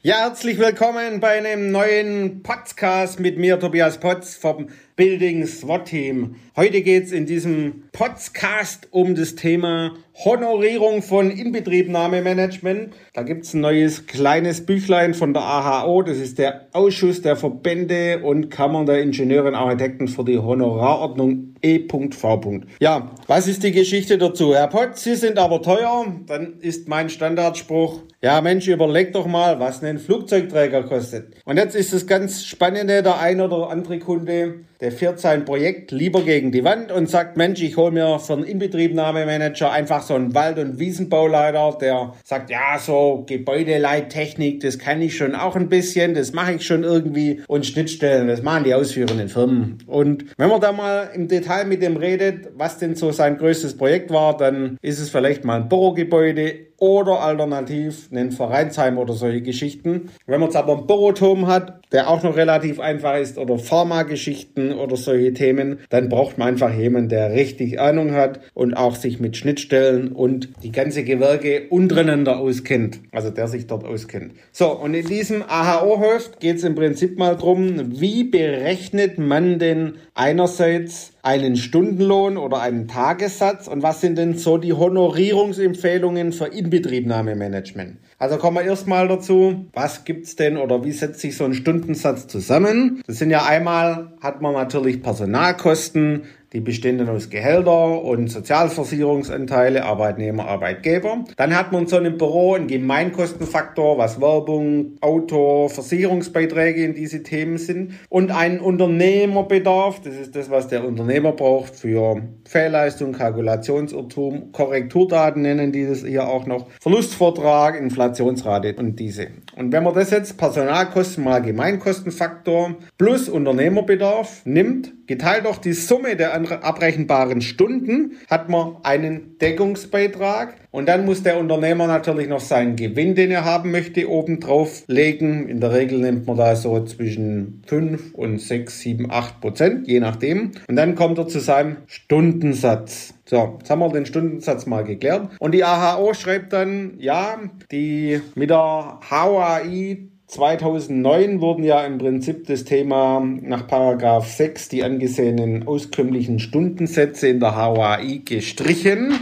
Ja, herzlich willkommen bei einem neuen Podcast mit mir, Tobias Potz vom Building SWAT Team. Heute geht's in diesem Podcast um das Thema Honorierung von Inbetriebnahmemanagement. Da gibt's ein neues kleines Büchlein von der AHO. Das ist der Ausschuss der Verbände und Kammern der Ingenieure und Architekten für die Honorarordnung E.V. Ja, was ist die Geschichte dazu? Herr Potz, Sie sind aber teuer. Dann ist mein Standardspruch, ja Mensch, überleg doch mal, was ein Flugzeugträger kostet. Und jetzt ist das ganz Spannende, der ein oder andere Kunde, der fährt sein Projekt lieber gegen die Wand und sagt, Mensch, ich hole mir für einen Inbetriebnahmemanager einfach so einen Wald- und Wiesenbauleiter, der sagt, ja, so Gebäudeleittechnik, das kann ich schon auch ein bisschen, das mache ich schon irgendwie und Schnittstellen, das machen die ausführenden Firmen. Und wenn man da mal im Detail mit dem redet, was denn so sein größtes Projekt war, dann ist es vielleicht mal ein Bürogebäude oder alternativ einen Vereinsheim oder solche Geschichten. Wenn man jetzt aber einen Büroturm hat, der auch noch relativ einfach ist oder Pharmageschichten oder solche Themen, dann braucht man einfach jemanden, der richtig Ahnung hat und auch sich mit Schnittstellen und die ganze Gewerke untereinander auskennt. Also der sich dort auskennt. So, und in diesem AHO-Host geht es im Prinzip mal drum, wie berechnet man denn einerseits einen Stundenlohn oder einen Tagessatz und was sind denn so die Honorierungsempfehlungen für Inbetriebnahmemanagement? Also kommen wir erstmal dazu, was gibt's denn oder wie setzt sich so ein Stundensatz zusammen? Das sind ja einmal, hat man natürlich Personalkosten, die bestehen aus Gehälter und Sozialversicherungsanteile, Arbeitnehmer, Arbeitgeber. Dann hat man in so einem Büro einen Gemeinkostenfaktor, was Werbung, Auto, Versicherungsbeiträge in diese Themen sind. Und einen Unternehmerbedarf, das ist das, was der Unternehmer braucht für Fehlleistung, Kalkulationsirrtum, Korrekturdaten nennen die das hier auch noch, Verlustvortrag, Inflationsrate und diese. Und wenn man das jetzt Personalkosten mal Gemeinkostenfaktor plus Unternehmerbedarf nimmt, geteilt durch die Summe der abrechenbaren Stunden, hat man einen Deckungsbeitrag und dann muss der Unternehmer natürlich noch seinen Gewinn, den er haben möchte, obendrauf legen. In der Regel nimmt man da so zwischen 5 und 6, 7, 8 Prozent, je nachdem. Und dann kommt er zu seinem Stundensatz. So, jetzt haben wir den Stundensatz mal geklärt. Und die AHO schreibt dann, ja, die mit der HAI 2009 wurden ja im Prinzip das Thema nach Paragraph 6 die angesehenen auskömmlichen Stundensätze in der HOAI gestrichen.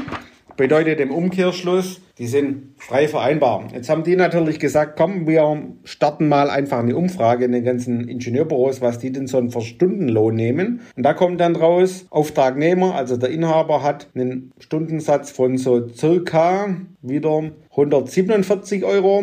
Bedeutet im Umkehrschluss, die sind frei vereinbar. Jetzt haben die natürlich gesagt, komm, wir starten mal einfach eine Umfrage in den ganzen Ingenieurbüros, was die denn so einen Stundenlohn nehmen. Und da kommt dann raus, Auftragnehmer, also der Inhaber hat einen Stundensatz von so circa wieder 147 Euro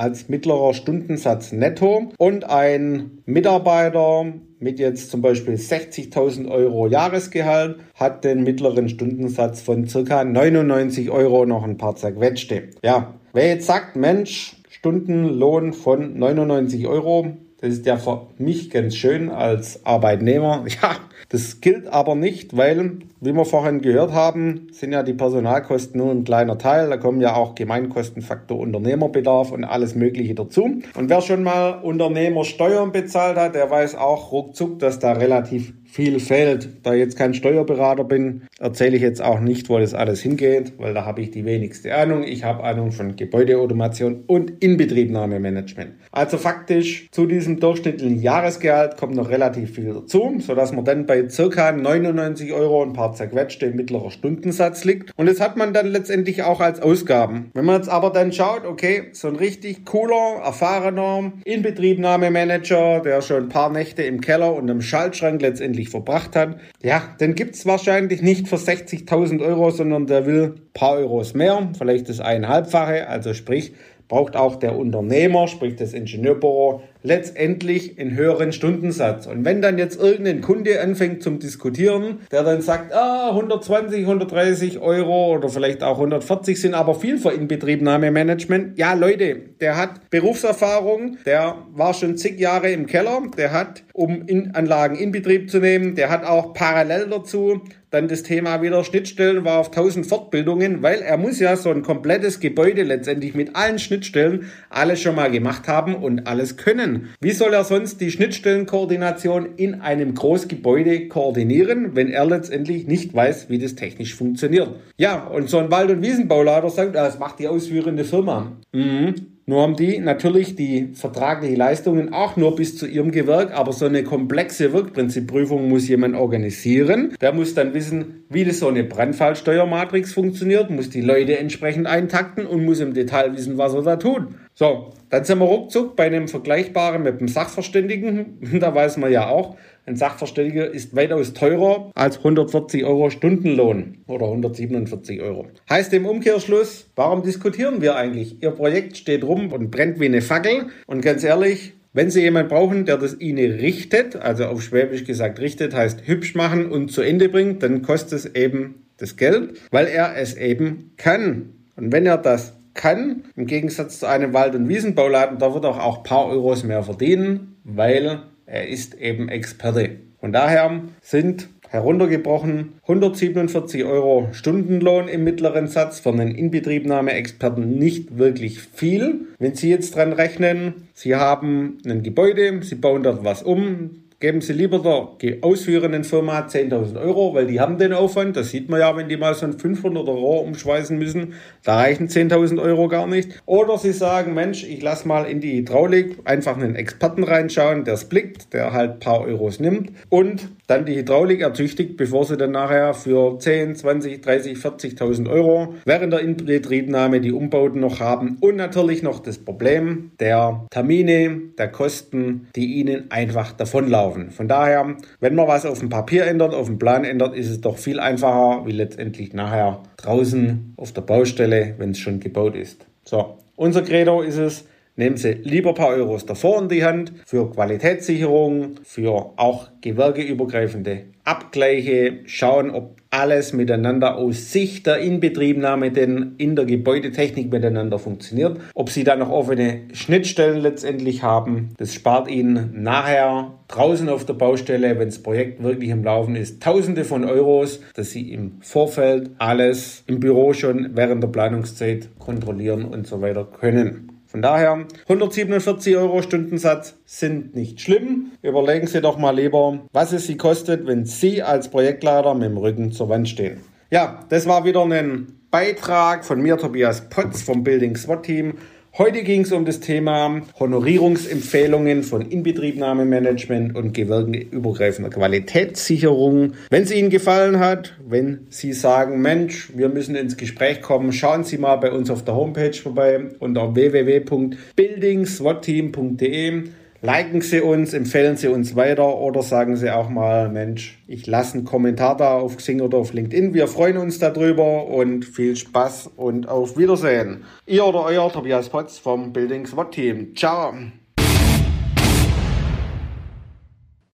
als mittlerer Stundensatz netto und ein Mitarbeiter mit jetzt zum Beispiel 60.000 Euro Jahresgehalt hat den mittleren Stundensatz von circa 99 Euro noch ein paar zerquetschte. Ja, wer jetzt sagt, Mensch, Stundenlohn von 99 Euro, das ist ja für mich ganz schön als Arbeitnehmer. Ja, das gilt aber nicht, weil, wie wir vorhin gehört haben, sind ja die Personalkosten nur ein kleiner Teil. Da kommen ja auch Gemeinkostenfaktor Unternehmerbedarf und alles Mögliche dazu. Und wer schon mal Unternehmersteuern bezahlt hat, der weiß auch ruckzuck, dass da relativ viel fehlt. Da ich jetzt kein Steuerberater bin, erzähle ich jetzt auch nicht, wo das alles hingeht, weil da habe ich die wenigste Ahnung. Ich habe Ahnung von Gebäudeautomation und Inbetriebnahmemanagement. Also faktisch zu diesem durchschnittlichen Jahresgehalt kommt noch relativ viel dazu, sodass man dann bei circa 99 Euro ein paar zerquetschte mittlerer Stundensatz liegt. Und das hat man dann letztendlich auch als Ausgaben. Wenn man jetzt aber dann schaut, okay, so ein richtig cooler, erfahrener Inbetriebnahmemanager, der schon ein paar Nächte im Keller und im Schaltschrank letztendlich letztendlich verbracht hat, ja, dann gibt es wahrscheinlich nicht für 60.000 Euro, sondern der will ein paar Euros mehr, vielleicht das eineinhalbfache, also sprich, braucht auch der Unternehmer, sprich das Ingenieurbüro, letztendlich einen höheren Stundensatz. Und wenn dann jetzt irgendein Kunde anfängt zum Diskutieren, der dann sagt, ah, 120, 130 Euro oder vielleicht auch 140 sind aber viel für Inbetriebnahmemanagement. Ja, Leute, der hat Berufserfahrung, der war schon zig Jahre im Keller, der hat, um in Anlagen in Betrieb zu nehmen, der hat auch parallel dazu dann das Thema wieder Schnittstellen war auf 1000 Fortbildungen, weil er muss ja so ein komplettes Gebäude letztendlich mit allen Schnittstellen alles schon mal gemacht haben und alles können. Wie soll er sonst die Schnittstellenkoordination in einem Großgebäude koordinieren, wenn er letztendlich nicht weiß, wie das technisch funktioniert? Ja, und so ein Wald- und Wiesenbaulader sagt, das macht die ausführende Firma. Mhm. Nur haben die natürlich die vertraglichen Leistungen auch nur bis zu ihrem Gewerk, aber so eine komplexe Wirkprinzipprüfung muss jemand organisieren. Der muss dann wissen, wie das so eine Brandfallsteuermatrix funktioniert, muss die Leute entsprechend eintakten und muss im Detail wissen, was er da tut. So, dann sind wir ruckzuck bei einem Vergleichbaren mit dem Sachverständigen. Da weiß man ja auch, ein Sachverständiger ist weitaus teurer als 140 Euro Stundenlohn oder 147 Euro. Heißt im Umkehrschluss, warum diskutieren wir eigentlich? Ihr Projekt steht rum und brennt wie eine Fackel. Und ganz ehrlich, wenn Sie jemanden brauchen, der das Ihnen richtet, also auf Schwäbisch gesagt richtet, heißt hübsch machen und zu Ende bringt, dann kostet es eben das Geld, weil er es eben kann. Und wenn er das kann, im Gegensatz zu einem Wald- und Wiesenbauladen, da wird er auch ein paar Euros mehr verdienen, weil er ist eben Experte. Von daher sind heruntergebrochen 147 Euro Stundenlohn im mittleren Satz für einen Inbetriebnahme-Experten nicht wirklich viel. Wenn Sie jetzt dran rechnen, Sie haben ein Gebäude, Sie bauen dort was um, geben Sie lieber der ausführenden Firma 10.000 Euro, weil die haben den Aufwand. Das sieht man ja, wenn die mal so ein 500er Rohr umschweißen müssen. Da reichen 10.000 Euro gar nicht. Oder Sie sagen, Mensch, ich lasse mal in die Hydraulik einfach einen Experten reinschauen, der es blickt, der halt ein paar Euros nimmt und dann die Hydraulik ertüchtigt, bevor sie dann nachher für 10, 20, 30, 40.000 Euro während der Inbetriebnahme die Umbauten noch haben und natürlich noch das Problem der Termine, der Kosten, die ihnen einfach davonlaufen. Von daher, wenn man was auf dem Papier ändert, auf dem Plan ändert, ist es doch viel einfacher, wie letztendlich nachher draußen auf der Baustelle, wenn es schon gebaut ist. So, unser Credo ist es, Nehmen Sie lieber ein paar Euros davor in die Hand für Qualitätssicherung, für auch gewerkeübergreifende Abgleiche, schauen, ob alles miteinander aus Sicht der Inbetriebnahme denn in der Gebäudetechnik miteinander funktioniert. Ob Sie da noch offene Schnittstellen letztendlich haben, das spart Ihnen nachher draußen auf der Baustelle, wenn das Projekt wirklich im Laufen ist, Tausende von Euros, dass Sie im Vorfeld alles im Büro schon während der Planungszeit kontrollieren und so weiter können. Von daher 147 Euro Stundensatz sind nicht schlimm. Überlegen Sie doch mal lieber, was es Sie kostet, wenn Sie als Projektleiter mit dem Rücken zur Wand stehen. Ja, das war wieder ein Beitrag von mir, Tobias Potz vom Building SWAT Team. Heute ging es um das Thema Honorierungsempfehlungen von Inbetriebnahmemanagement und gewerkenübergreifender Qualitätssicherung. Wenn es Ihnen gefallen hat, wenn Sie sagen, Mensch, wir müssen ins Gespräch kommen, schauen Sie mal bei uns auf der Homepage vorbei unter www.buildingswatteam.de. Liken Sie uns, empfehlen Sie uns weiter oder sagen Sie auch mal, Mensch, ich lasse einen Kommentar da auf Xing oder auf LinkedIn. Wir freuen uns darüber und viel Spaß und auf Wiedersehen. Ihr oder euer Tobias Potz vom Building SWAT Team. Ciao.